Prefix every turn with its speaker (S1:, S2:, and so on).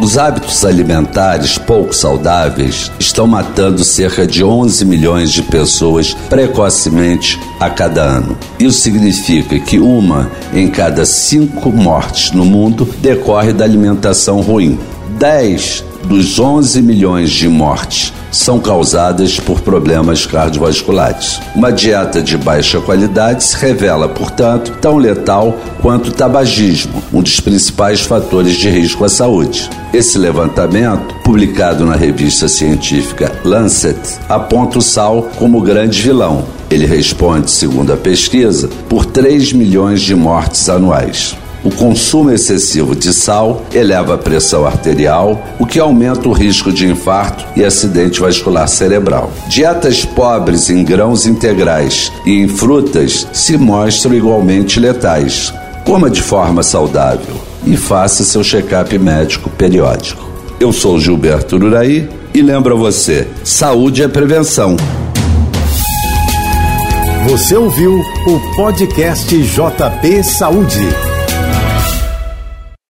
S1: Os hábitos alimentares pouco saudáveis estão matando cerca de 11 milhões de pessoas precocemente a cada ano. Isso significa que uma em cada cinco mortes no mundo decorre da alimentação ruim. 10 dos 11 milhões de mortes são causadas por problemas cardiovasculares. Uma dieta de baixa qualidade se revela, portanto, tão letal quanto o tabagismo, um dos principais fatores de risco à saúde. Esse levantamento, publicado na revista científica Lancet, aponta o sal como grande vilão. Ele responde, segundo a pesquisa, por 3 milhões de mortes anuais. O consumo excessivo de sal eleva a pressão arterial, o que aumenta o risco de infarto e acidente vascular cerebral. Dietas pobres em grãos integrais e em frutas se mostram igualmente letais. Coma de forma saudável e faça seu check-up médico periódico. Eu sou Gilberto Uraí e lembro a você: saúde é prevenção.
S2: Você ouviu o podcast JP Saúde.